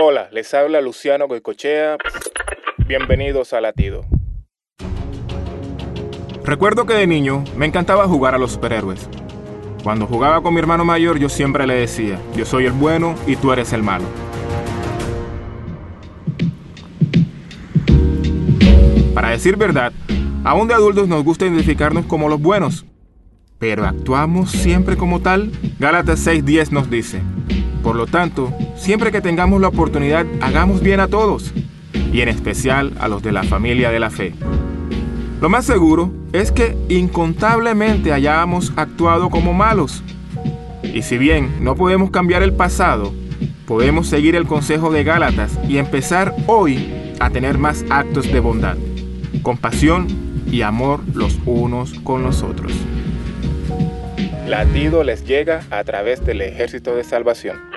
Hola, les habla Luciano Goicochea. Bienvenidos a Latido. Recuerdo que de niño me encantaba jugar a los superhéroes. Cuando jugaba con mi hermano mayor yo siempre le decía, yo soy el bueno y tú eres el malo. Para decir verdad, aún de adultos nos gusta identificarnos como los buenos, pero actuamos siempre como tal. Gálatas 6:10 nos dice, por lo tanto, siempre que tengamos la oportunidad, hagamos bien a todos, y en especial a los de la familia de la fe. Lo más seguro es que incontablemente hayamos actuado como malos. Y si bien no podemos cambiar el pasado, podemos seguir el consejo de Gálatas y empezar hoy a tener más actos de bondad, compasión y amor los unos con los otros. Latido les llega a través del ejército de salvación.